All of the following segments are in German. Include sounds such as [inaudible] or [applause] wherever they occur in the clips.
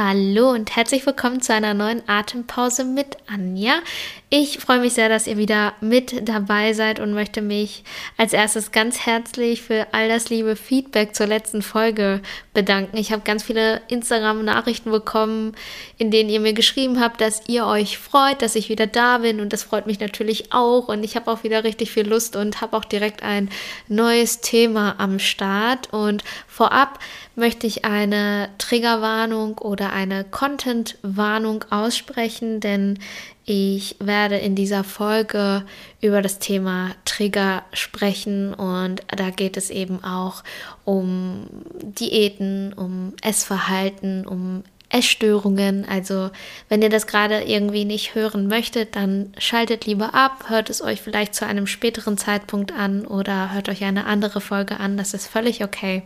Hallo und herzlich willkommen zu einer neuen Atempause mit Anja. Ich freue mich sehr, dass ihr wieder mit dabei seid und möchte mich als erstes ganz herzlich für all das liebe Feedback zur letzten Folge bedanken. Ich habe ganz viele Instagram-Nachrichten bekommen, in denen ihr mir geschrieben habt, dass ihr euch freut, dass ich wieder da bin. Und das freut mich natürlich auch. Und ich habe auch wieder richtig viel Lust und habe auch direkt ein neues Thema am Start. Und vorab möchte ich eine Triggerwarnung oder eine Content-Warnung aussprechen, denn ich werde in dieser Folge über das Thema Trigger sprechen und da geht es eben auch um Diäten, um Essverhalten, um Essstörungen. Also wenn ihr das gerade irgendwie nicht hören möchtet, dann schaltet lieber ab, hört es euch vielleicht zu einem späteren Zeitpunkt an oder hört euch eine andere Folge an. Das ist völlig okay.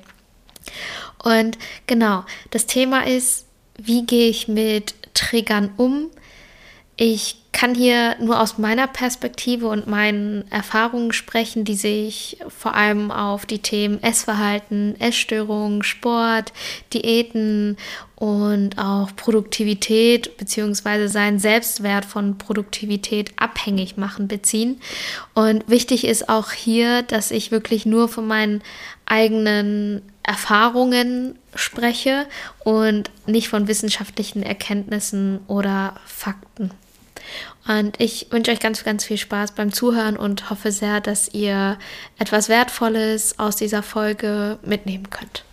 Und genau, das Thema ist, wie gehe ich mit Triggern um? Ich kann hier nur aus meiner Perspektive und meinen Erfahrungen sprechen, die sich vor allem auf die Themen Essverhalten, Essstörungen, Sport, Diäten und auch Produktivität bzw. seinen Selbstwert von Produktivität abhängig machen beziehen. Und wichtig ist auch hier, dass ich wirklich nur von meinen eigenen Erfahrungen spreche und nicht von wissenschaftlichen Erkenntnissen oder Fakten. Und ich wünsche euch ganz, ganz viel Spaß beim Zuhören und hoffe sehr, dass ihr etwas Wertvolles aus dieser Folge mitnehmen könnt.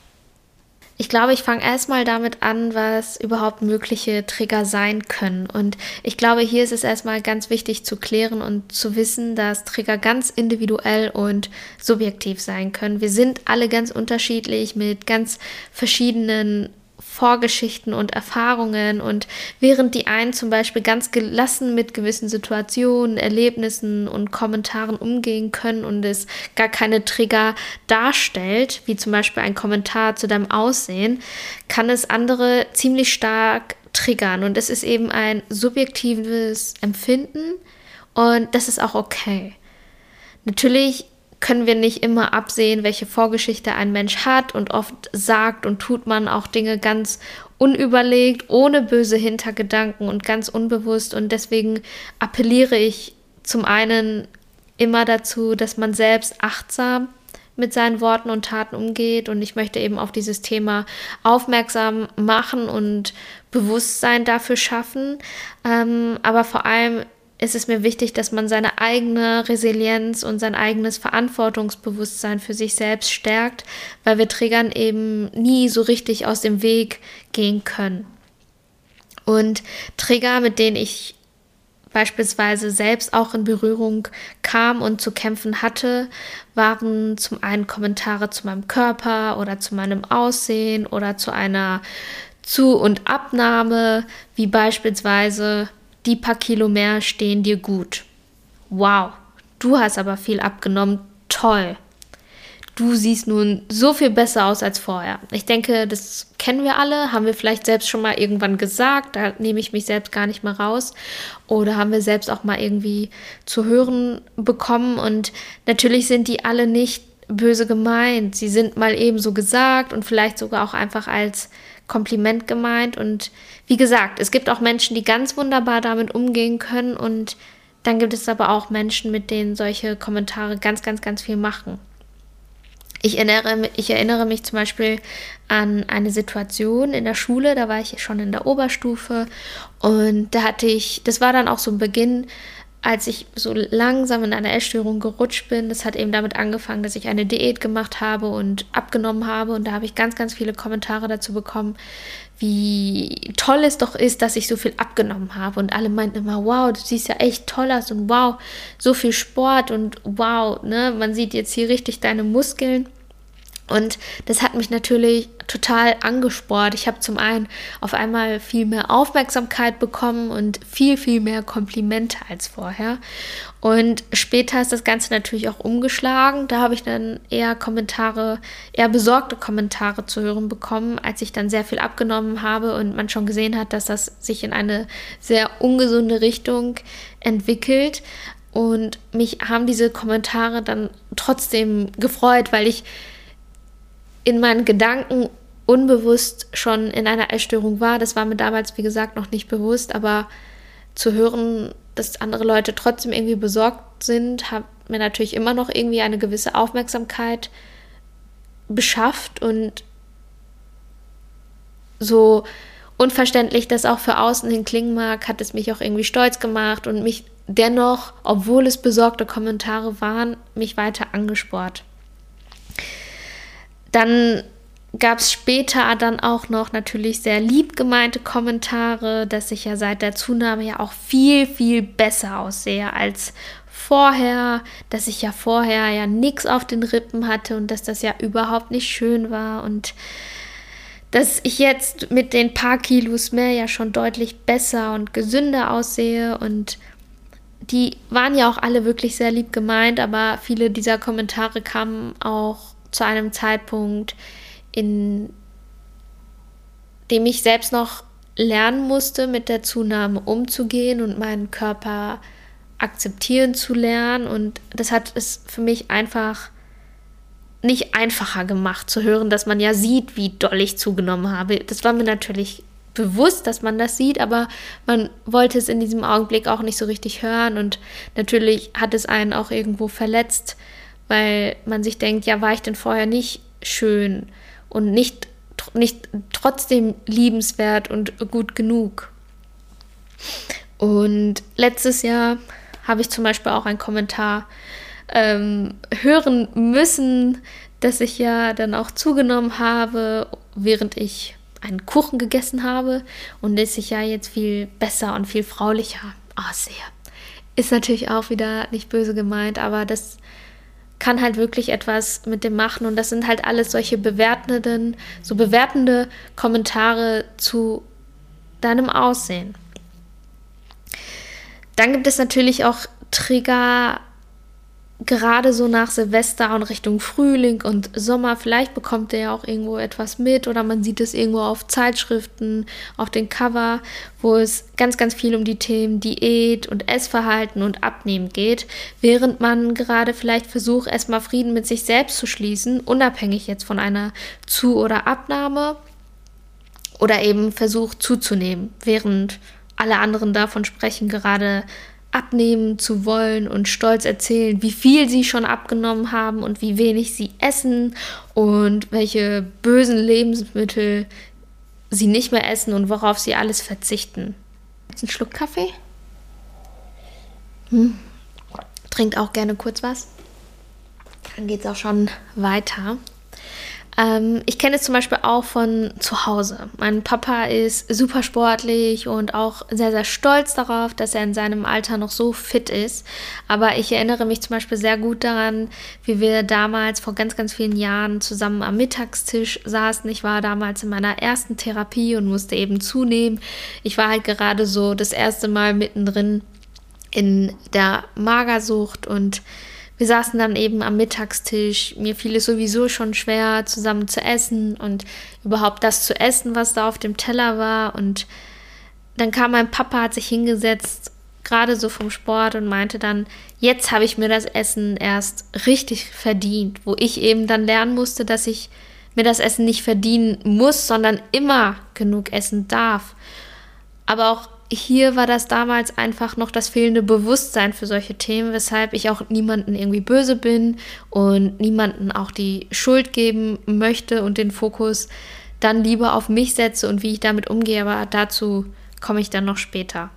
Ich glaube, ich fange erstmal damit an, was überhaupt mögliche Trigger sein können. Und ich glaube, hier ist es erstmal ganz wichtig zu klären und zu wissen, dass Trigger ganz individuell und subjektiv sein können. Wir sind alle ganz unterschiedlich mit ganz verschiedenen Vorgeschichten und Erfahrungen und während die einen zum Beispiel ganz gelassen mit gewissen Situationen, Erlebnissen und Kommentaren umgehen können und es gar keine Trigger darstellt, wie zum Beispiel ein Kommentar zu deinem Aussehen, kann es andere ziemlich stark triggern und es ist eben ein subjektives Empfinden und das ist auch okay. Natürlich können wir nicht immer absehen, welche Vorgeschichte ein Mensch hat. Und oft sagt und tut man auch Dinge ganz unüberlegt, ohne böse Hintergedanken und ganz unbewusst. Und deswegen appelliere ich zum einen immer dazu, dass man selbst achtsam mit seinen Worten und Taten umgeht. Und ich möchte eben auf dieses Thema aufmerksam machen und Bewusstsein dafür schaffen, ähm, aber vor allem ist es mir wichtig, dass man seine eigene Resilienz und sein eigenes Verantwortungsbewusstsein für sich selbst stärkt, weil wir Trägern eben nie so richtig aus dem Weg gehen können. Und Trigger, mit denen ich beispielsweise selbst auch in Berührung kam und zu kämpfen hatte, waren zum einen Kommentare zu meinem Körper oder zu meinem Aussehen oder zu einer Zu- und Abnahme, wie beispielsweise die paar Kilo mehr stehen dir gut. Wow, du hast aber viel abgenommen. Toll. Du siehst nun so viel besser aus als vorher. Ich denke, das kennen wir alle, haben wir vielleicht selbst schon mal irgendwann gesagt, da nehme ich mich selbst gar nicht mehr raus. Oder haben wir selbst auch mal irgendwie zu hören bekommen. Und natürlich sind die alle nicht böse gemeint. Sie sind mal eben so gesagt und vielleicht sogar auch einfach als Kompliment gemeint. Und wie gesagt, es gibt auch Menschen, die ganz wunderbar damit umgehen können. Und dann gibt es aber auch Menschen, mit denen solche Kommentare ganz, ganz, ganz viel machen. Ich erinnere, ich erinnere mich zum Beispiel an eine Situation in der Schule, da war ich schon in der Oberstufe und da hatte ich, das war dann auch so ein Beginn als ich so langsam in eine Essstörung gerutscht bin, das hat eben damit angefangen, dass ich eine Diät gemacht habe und abgenommen habe. Und da habe ich ganz, ganz viele Kommentare dazu bekommen, wie toll es doch ist, dass ich so viel abgenommen habe. Und alle meinten immer, wow, du siehst ja echt toll aus und wow, so viel Sport und wow, ne, man sieht jetzt hier richtig deine Muskeln. Und das hat mich natürlich total angespornt. Ich habe zum einen auf einmal viel mehr Aufmerksamkeit bekommen und viel, viel mehr Komplimente als vorher. Und später ist das Ganze natürlich auch umgeschlagen. Da habe ich dann eher Kommentare, eher besorgte Kommentare zu hören bekommen, als ich dann sehr viel abgenommen habe und man schon gesehen hat, dass das sich in eine sehr ungesunde Richtung entwickelt. Und mich haben diese Kommentare dann trotzdem gefreut, weil ich in meinen Gedanken unbewusst schon in einer Essstörung war. Das war mir damals, wie gesagt, noch nicht bewusst, aber zu hören, dass andere Leute trotzdem irgendwie besorgt sind, hat mir natürlich immer noch irgendwie eine gewisse Aufmerksamkeit beschafft und so unverständlich das auch für außen hin klingen mag, hat es mich auch irgendwie stolz gemacht und mich dennoch, obwohl es besorgte Kommentare waren, mich weiter angespornt. Dann gab es später dann auch noch natürlich sehr lieb gemeinte Kommentare, dass ich ja seit der Zunahme ja auch viel, viel besser aussehe als vorher, dass ich ja vorher ja nichts auf den Rippen hatte und dass das ja überhaupt nicht schön war und dass ich jetzt mit den paar Kilos mehr ja schon deutlich besser und gesünder aussehe und die waren ja auch alle wirklich sehr lieb gemeint, aber viele dieser Kommentare kamen auch zu einem Zeitpunkt, in dem ich selbst noch lernen musste, mit der Zunahme umzugehen und meinen Körper akzeptieren zu lernen. Und das hat es für mich einfach nicht einfacher gemacht zu hören, dass man ja sieht, wie doll ich zugenommen habe. Das war mir natürlich bewusst, dass man das sieht, aber man wollte es in diesem Augenblick auch nicht so richtig hören und natürlich hat es einen auch irgendwo verletzt, weil man sich denkt, ja, war ich denn vorher nicht schön und nicht, nicht trotzdem liebenswert und gut genug. Und letztes Jahr habe ich zum Beispiel auch einen Kommentar ähm, hören müssen, dass ich ja dann auch zugenommen habe, während ich einen Kuchen gegessen habe und dass ich ja jetzt viel besser und viel fraulicher aussehe. Ist natürlich auch wieder nicht böse gemeint, aber das kann halt wirklich etwas mit dem machen. Und das sind halt alles solche bewertenden, so bewertende Kommentare zu deinem Aussehen. Dann gibt es natürlich auch Trigger, gerade so nach Silvester und Richtung Frühling und Sommer, vielleicht bekommt ihr ja auch irgendwo etwas mit oder man sieht es irgendwo auf Zeitschriften, auf den Cover, wo es ganz, ganz viel um die Themen Diät und Essverhalten und Abnehmen geht, während man gerade vielleicht versucht, erstmal Frieden mit sich selbst zu schließen, unabhängig jetzt von einer Zu- oder Abnahme oder eben versucht zuzunehmen, während alle anderen davon sprechen, gerade abnehmen zu wollen und stolz erzählen, wie viel sie schon abgenommen haben und wie wenig sie essen und welche bösen Lebensmittel sie nicht mehr essen und worauf sie alles verzichten. Jetzt ein Schluck Kaffee? Hm. Trinkt auch gerne kurz was. Dann geht es auch schon weiter. Ähm, ich kenne es zum Beispiel auch von zu Hause. Mein Papa ist super sportlich und auch sehr, sehr stolz darauf, dass er in seinem Alter noch so fit ist. Aber ich erinnere mich zum Beispiel sehr gut daran, wie wir damals vor ganz, ganz vielen Jahren zusammen am Mittagstisch saßen. Ich war damals in meiner ersten Therapie und musste eben zunehmen. Ich war halt gerade so das erste Mal mittendrin in der Magersucht und wir saßen dann eben am Mittagstisch. Mir fiel es sowieso schon schwer, zusammen zu essen und überhaupt das zu essen, was da auf dem Teller war. Und dann kam mein Papa, hat sich hingesetzt, gerade so vom Sport und meinte dann, jetzt habe ich mir das Essen erst richtig verdient, wo ich eben dann lernen musste, dass ich mir das Essen nicht verdienen muss, sondern immer genug essen darf. Aber auch hier war das damals einfach noch das fehlende Bewusstsein für solche Themen, weshalb ich auch niemanden irgendwie böse bin und niemanden auch die Schuld geben möchte und den Fokus dann lieber auf mich setze und wie ich damit umgehe, aber dazu komme ich dann noch später.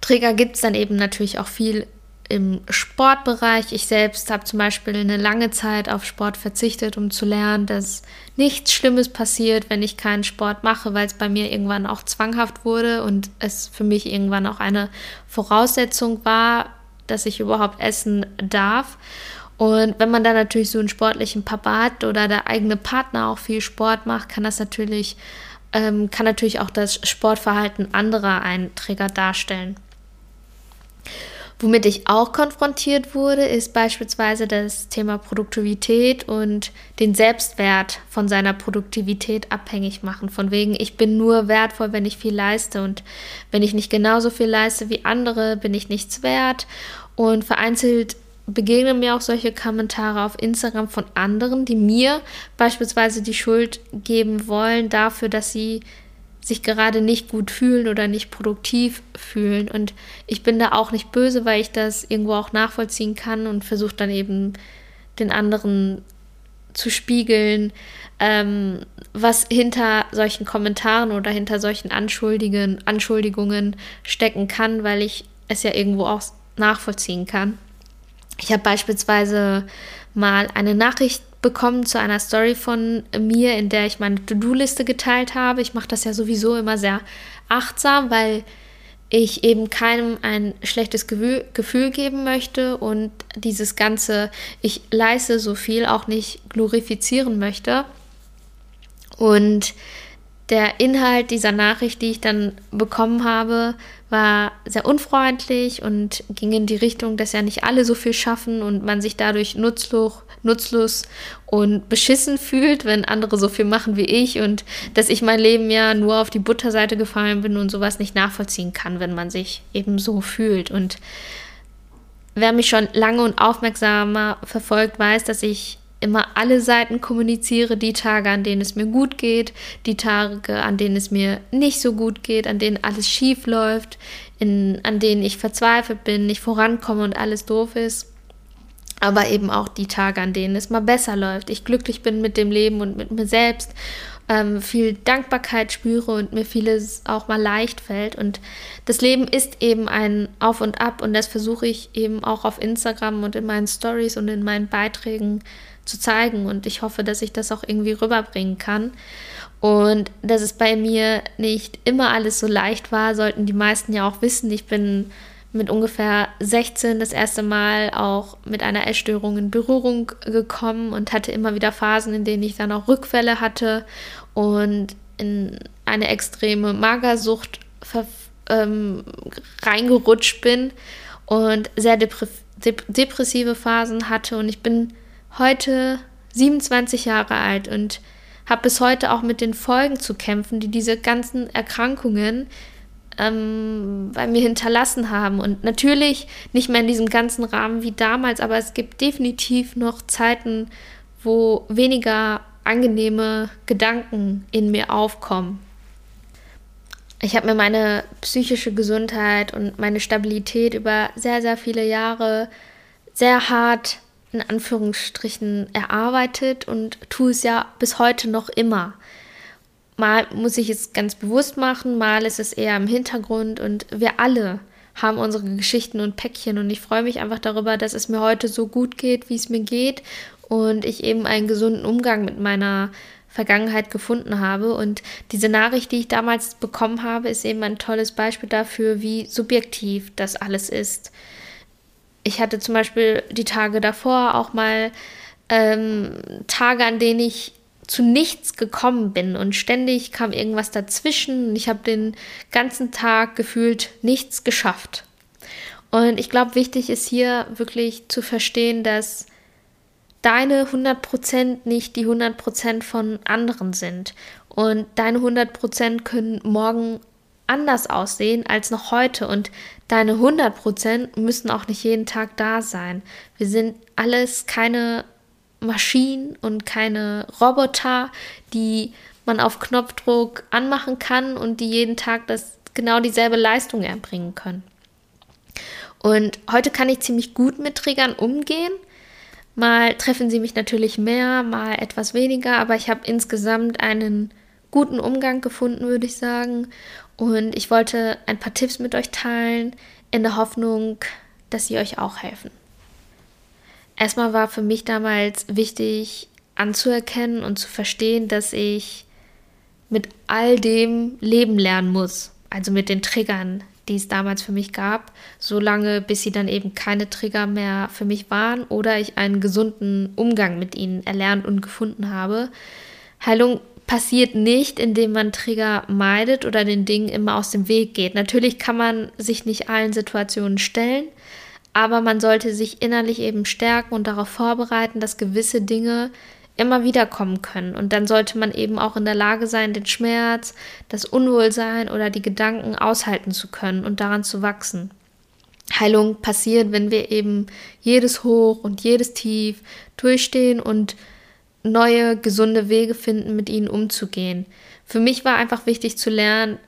Träger gibt es dann eben natürlich auch viel im Sportbereich. Ich selbst habe zum Beispiel eine lange Zeit auf Sport verzichtet, um zu lernen, dass nichts Schlimmes passiert, wenn ich keinen Sport mache, weil es bei mir irgendwann auch zwanghaft wurde und es für mich irgendwann auch eine Voraussetzung war, dass ich überhaupt essen darf. Und wenn man dann natürlich so einen sportlichen Papa hat oder der eigene Partner auch viel Sport macht, kann das natürlich, ähm, kann natürlich auch das Sportverhalten anderer ein Trigger darstellen. Womit ich auch konfrontiert wurde, ist beispielsweise das Thema Produktivität und den Selbstwert von seiner Produktivität abhängig machen. Von wegen, ich bin nur wertvoll, wenn ich viel leiste und wenn ich nicht genauso viel leiste wie andere, bin ich nichts wert. Und vereinzelt begegnen mir auch solche Kommentare auf Instagram von anderen, die mir beispielsweise die Schuld geben wollen dafür, dass sie sich gerade nicht gut fühlen oder nicht produktiv fühlen. Und ich bin da auch nicht böse, weil ich das irgendwo auch nachvollziehen kann und versuche dann eben den anderen zu spiegeln, ähm, was hinter solchen Kommentaren oder hinter solchen Anschuldigungen, Anschuldigungen stecken kann, weil ich es ja irgendwo auch nachvollziehen kann. Ich habe beispielsweise mal eine Nachricht bekommen zu einer Story von mir, in der ich meine To-Do-Liste geteilt habe. Ich mache das ja sowieso immer sehr achtsam, weil ich eben keinem ein schlechtes Gefühl, geben möchte und dieses ganze, ich leiste so viel auch nicht glorifizieren möchte. Und der Inhalt dieser Nachricht, die ich dann bekommen habe, war sehr unfreundlich und ging in die Richtung, dass ja nicht alle so viel schaffen und man sich dadurch nutzlos, nutzlos und beschissen fühlt, wenn andere so viel machen wie ich und dass ich mein Leben ja nur auf die Butterseite gefallen bin und sowas nicht nachvollziehen kann, wenn man sich eben so fühlt. Und wer mich schon lange und aufmerksamer verfolgt, weiß, dass ich immer alle Seiten kommuniziere, die Tage, an denen es mir gut geht, die Tage, an denen es mir nicht so gut geht, an denen alles schief läuft, in, an denen ich verzweifelt bin, nicht vorankomme und alles doof ist. Aber eben auch die Tage, an denen es mal besser läuft, ich glücklich bin mit dem Leben und mit mir selbst, ähm, viel Dankbarkeit spüre und mir vieles auch mal leicht fällt. Und das Leben ist eben ein Auf und Ab und das versuche ich eben auch auf Instagram und in meinen Stories und in meinen Beiträgen zu zeigen. Und ich hoffe, dass ich das auch irgendwie rüberbringen kann. Und dass es bei mir nicht immer alles so leicht war, sollten die meisten ja auch wissen. Ich bin mit ungefähr 16 das erste Mal auch mit einer Essstörung in Berührung gekommen und hatte immer wieder Phasen, in denen ich dann auch Rückfälle hatte und in eine extreme Magersucht ähm, reingerutscht bin und sehr depressive Phasen hatte. Und ich bin heute 27 Jahre alt und habe bis heute auch mit den Folgen zu kämpfen, die diese ganzen Erkrankungen ähm, bei mir hinterlassen haben. Und natürlich nicht mehr in diesem ganzen Rahmen wie damals, aber es gibt definitiv noch Zeiten, wo weniger angenehme Gedanken in mir aufkommen. Ich habe mir meine psychische Gesundheit und meine Stabilität über sehr, sehr viele Jahre sehr hart in Anführungsstrichen erarbeitet und tue es ja bis heute noch immer. Mal muss ich es ganz bewusst machen, mal ist es eher im Hintergrund und wir alle haben unsere Geschichten und Päckchen und ich freue mich einfach darüber, dass es mir heute so gut geht, wie es mir geht und ich eben einen gesunden Umgang mit meiner Vergangenheit gefunden habe. Und diese Nachricht, die ich damals bekommen habe, ist eben ein tolles Beispiel dafür, wie subjektiv das alles ist ich hatte zum Beispiel die Tage davor auch mal ähm, Tage, an denen ich zu nichts gekommen bin und ständig kam irgendwas dazwischen und ich habe den ganzen Tag gefühlt nichts geschafft. Und ich glaube, wichtig ist hier wirklich zu verstehen, dass deine 100% nicht die 100% von anderen sind. Und deine 100% können morgen anders aussehen als noch heute und deine 100% müssen auch nicht jeden Tag da sein. Wir sind alles keine Maschinen und keine Roboter, die man auf Knopfdruck anmachen kann und die jeden Tag das genau dieselbe Leistung erbringen können. Und heute kann ich ziemlich gut mit Triggern umgehen. Mal treffen sie mich natürlich mehr, mal etwas weniger, aber ich habe insgesamt einen guten Umgang gefunden, würde ich sagen. Und ich wollte ein paar Tipps mit euch teilen, in der Hoffnung, dass sie euch auch helfen. Erstmal war für mich damals wichtig anzuerkennen und zu verstehen, dass ich mit all dem leben lernen muss. Also mit den Triggern, die es damals für mich gab, solange bis sie dann eben keine Trigger mehr für mich waren oder ich einen gesunden Umgang mit ihnen erlernt und gefunden habe. Heilung passiert nicht, indem man Trigger meidet oder den Dingen immer aus dem Weg geht. Natürlich kann man sich nicht allen Situationen stellen, aber man sollte sich innerlich eben stärken und darauf vorbereiten, dass gewisse Dinge immer wieder kommen können. Und dann sollte man eben auch in der Lage sein, den Schmerz, das Unwohlsein oder die Gedanken aushalten zu können und daran zu wachsen. Heilung passiert, wenn wir eben jedes Hoch und jedes Tief durchstehen und neue, gesunde Wege finden, mit ihnen umzugehen. Für mich war einfach wichtig zu lernen,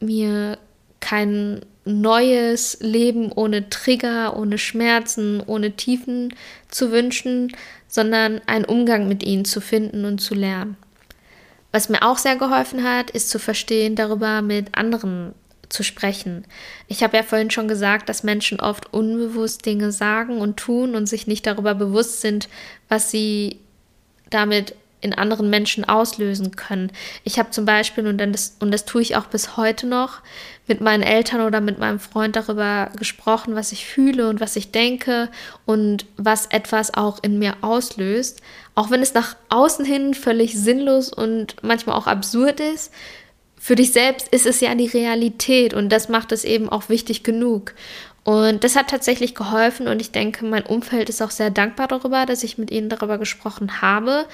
mir kein neues Leben ohne Trigger, ohne Schmerzen, ohne Tiefen zu wünschen, sondern einen Umgang mit ihnen zu finden und zu lernen. Was mir auch sehr geholfen hat, ist zu verstehen, darüber mit anderen zu sprechen. Ich habe ja vorhin schon gesagt, dass Menschen oft unbewusst Dinge sagen und tun und sich nicht darüber bewusst sind, was sie damit in anderen Menschen auslösen können. Ich habe zum Beispiel, und das, und das tue ich auch bis heute noch, mit meinen Eltern oder mit meinem Freund darüber gesprochen, was ich fühle und was ich denke und was etwas auch in mir auslöst. Auch wenn es nach außen hin völlig sinnlos und manchmal auch absurd ist, für dich selbst ist es ja die Realität und das macht es eben auch wichtig genug. Und das hat tatsächlich geholfen und ich denke, mein Umfeld ist auch sehr dankbar darüber, dass ich mit ihnen darüber gesprochen habe.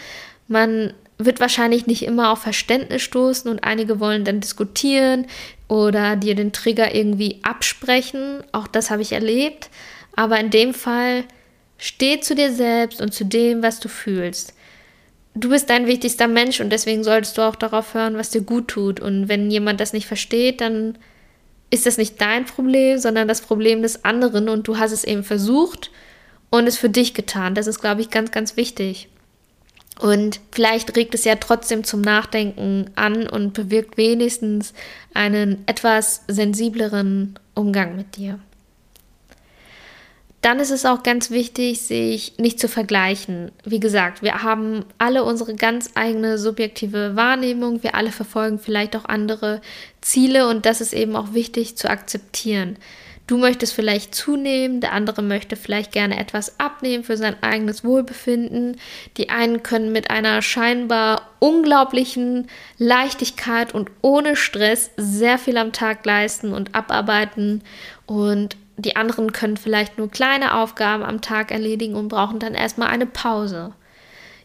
Man wird wahrscheinlich nicht immer auf Verständnis stoßen und einige wollen dann diskutieren oder dir den Trigger irgendwie absprechen. Auch das habe ich erlebt. Aber in dem Fall steh zu dir selbst und zu dem, was du fühlst du bist dein wichtigster Mensch und deswegen solltest du auch darauf hören, was dir gut tut. Und wenn jemand das nicht versteht, dann ist das nicht dein Problem, sondern das Problem des anderen und du hast es eben versucht und es für dich getan. Das ist, glaube ich, ganz, ganz wichtig. Und vielleicht regt es ja trotzdem zum Nachdenken an und bewirkt wenigstens einen etwas sensibleren Umgang mit dir dann ist es auch ganz wichtig, sich nicht zu vergleichen. Wie gesagt, wir haben alle unsere ganz eigene subjektive Wahrnehmung, wir alle verfolgen vielleicht auch andere Ziele und das ist eben auch wichtig zu akzeptieren. Du möchtest vielleicht zunehmen, der andere möchte vielleicht gerne etwas abnehmen für sein eigenes Wohlbefinden. Die einen können mit einer scheinbar unglaublichen Leichtigkeit und ohne Stress sehr viel am Tag leisten und abarbeiten und die anderen können vielleicht nur kleine Aufgaben am Tag erledigen und brauchen dann erstmal eine Pause.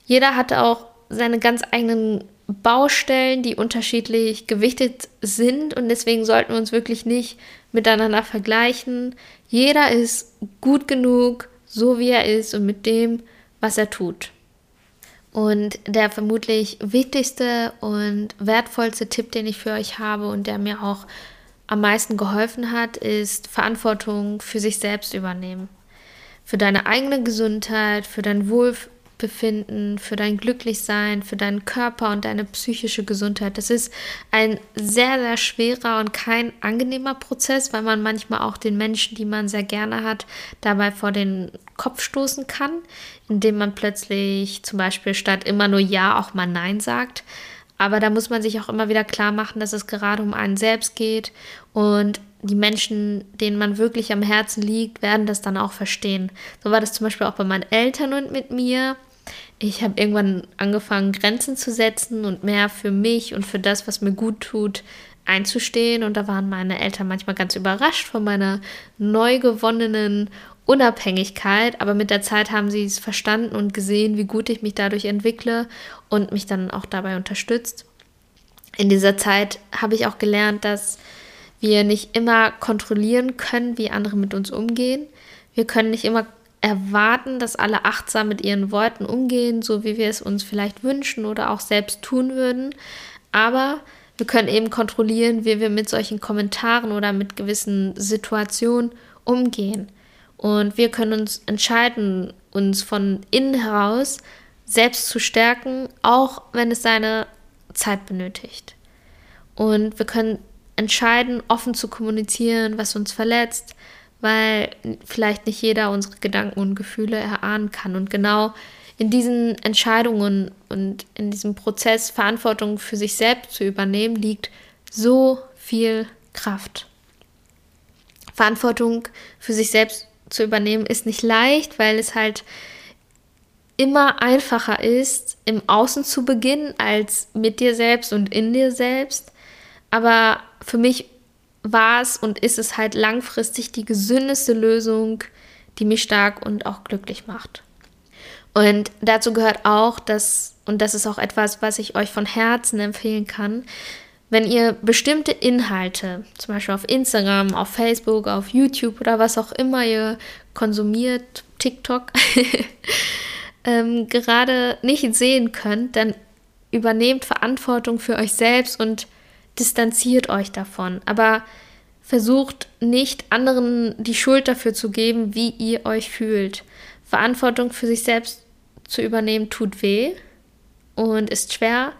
Jeder hat auch seine ganz eigenen Baustellen, die unterschiedlich gewichtet sind und deswegen sollten wir uns wirklich nicht miteinander vergleichen. Jeder ist gut genug, so wie er ist und mit dem, was er tut. Und der vermutlich wichtigste und wertvollste Tipp, den ich für euch habe und der mir auch am meisten geholfen hat, ist Verantwortung für sich selbst übernehmen. Für deine eigene Gesundheit, für dein Wohlbefinden, für dein Glücklichsein, für deinen Körper und deine psychische Gesundheit. Das ist ein sehr, sehr schwerer und kein angenehmer Prozess, weil man manchmal auch den Menschen, die man sehr gerne hat, dabei vor den Kopf stoßen kann, indem man plötzlich zum Beispiel statt immer nur Ja auch mal Nein sagt. Aber da muss man sich auch immer wieder klar machen, dass es gerade um einen selbst geht und die Menschen, denen man wirklich am Herzen liegt, werden das dann auch verstehen. So war das zum Beispiel auch bei meinen Eltern und mit mir. Ich habe irgendwann angefangen, Grenzen zu setzen und mehr für mich und für das, was mir gut tut, einzustehen. Und da waren meine Eltern manchmal ganz überrascht von meiner neu gewonnenen Unabhängigkeit, aber mit der Zeit haben sie es verstanden und gesehen, wie gut ich mich dadurch entwickle und mich dann auch dabei unterstützt. In dieser Zeit habe ich auch gelernt, dass wir nicht immer kontrollieren können, wie andere mit uns umgehen. Wir können nicht immer erwarten, dass alle achtsam mit ihren Worten umgehen, so wie wir es uns vielleicht wünschen oder auch selbst tun würden. Aber wir können eben kontrollieren, wie wir mit solchen Kommentaren oder mit gewissen Situationen umgehen. Und wir können uns entscheiden, uns von innen heraus selbst zu stärken, auch wenn es seine Zeit benötigt. Und wir können entscheiden, offen zu kommunizieren, was uns verletzt, weil vielleicht nicht jeder unsere Gedanken und Gefühle erahnen kann. Und genau in diesen Entscheidungen und in diesem Prozess Verantwortung für sich selbst zu übernehmen, liegt so viel Kraft. Verantwortung für sich selbst zu übernehmen ist nicht leicht, weil es halt immer einfacher ist, im Außen zu beginnen, als mit dir selbst und in dir selbst. Aber für mich war es und ist es halt langfristig die gesündeste Lösung, die mich stark und auch glücklich macht. Und dazu gehört auch, dass, und das ist auch etwas, was ich euch von Herzen empfehlen kann, wenn ihr bestimmte Inhalte, zum Beispiel auf Instagram, auf Facebook, auf YouTube oder was auch immer ihr konsumiert, TikTok, [laughs] ähm, gerade nicht sehen könnt, dann übernehmt Verantwortung für euch selbst und distanziert euch davon. Aber versucht nicht anderen die Schuld dafür zu geben, wie ihr euch fühlt. Verantwortung für sich selbst zu übernehmen tut weh und ist schwer,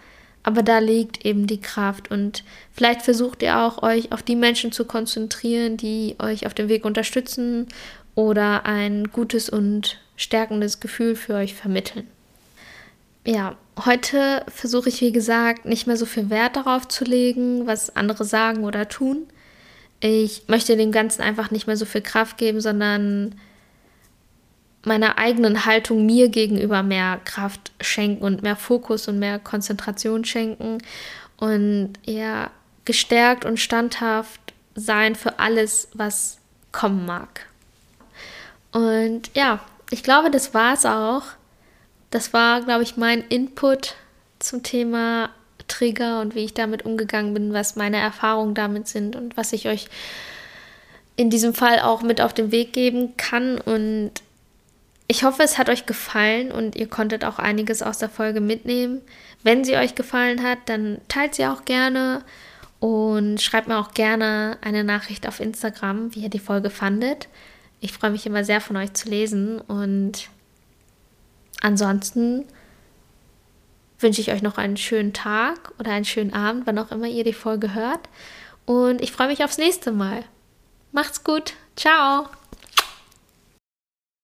aber da liegt eben die Kraft und vielleicht versucht ihr auch euch auf die Menschen zu konzentrieren, die euch auf dem Weg unterstützen oder ein gutes und stärkendes Gefühl für euch vermitteln. Ja, heute versuche ich, wie gesagt, nicht mehr so viel Wert darauf zu legen, was andere sagen oder tun. Ich möchte dem Ganzen einfach nicht mehr so viel Kraft geben, sondern meiner eigenen Haltung mir gegenüber mehr Kraft schenken und mehr Fokus und mehr Konzentration schenken und eher gestärkt und standhaft sein für alles, was kommen mag. Und ja, ich glaube, das war es auch. Das war, glaube ich, mein Input zum Thema Trigger und wie ich damit umgegangen bin, was meine Erfahrungen damit sind und was ich euch in diesem Fall auch mit auf den Weg geben kann. Und ich hoffe, es hat euch gefallen und ihr konntet auch einiges aus der Folge mitnehmen. Wenn sie euch gefallen hat, dann teilt sie auch gerne und schreibt mir auch gerne eine Nachricht auf Instagram, wie ihr die Folge fandet. Ich freue mich immer sehr von euch zu lesen und ansonsten wünsche ich euch noch einen schönen Tag oder einen schönen Abend, wann auch immer ihr die Folge hört. Und ich freue mich aufs nächste Mal. Macht's gut. Ciao.